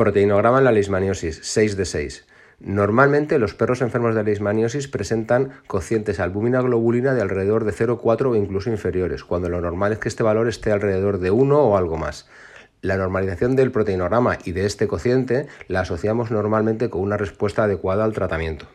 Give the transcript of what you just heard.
Proteinograma en la leishmaniosis, 6 de 6. Normalmente los perros enfermos de leishmaniosis presentan cocientes albúmina globulina de alrededor de 0,4 o incluso inferiores, cuando lo normal es que este valor esté alrededor de 1 o algo más. La normalización del proteinograma y de este cociente la asociamos normalmente con una respuesta adecuada al tratamiento.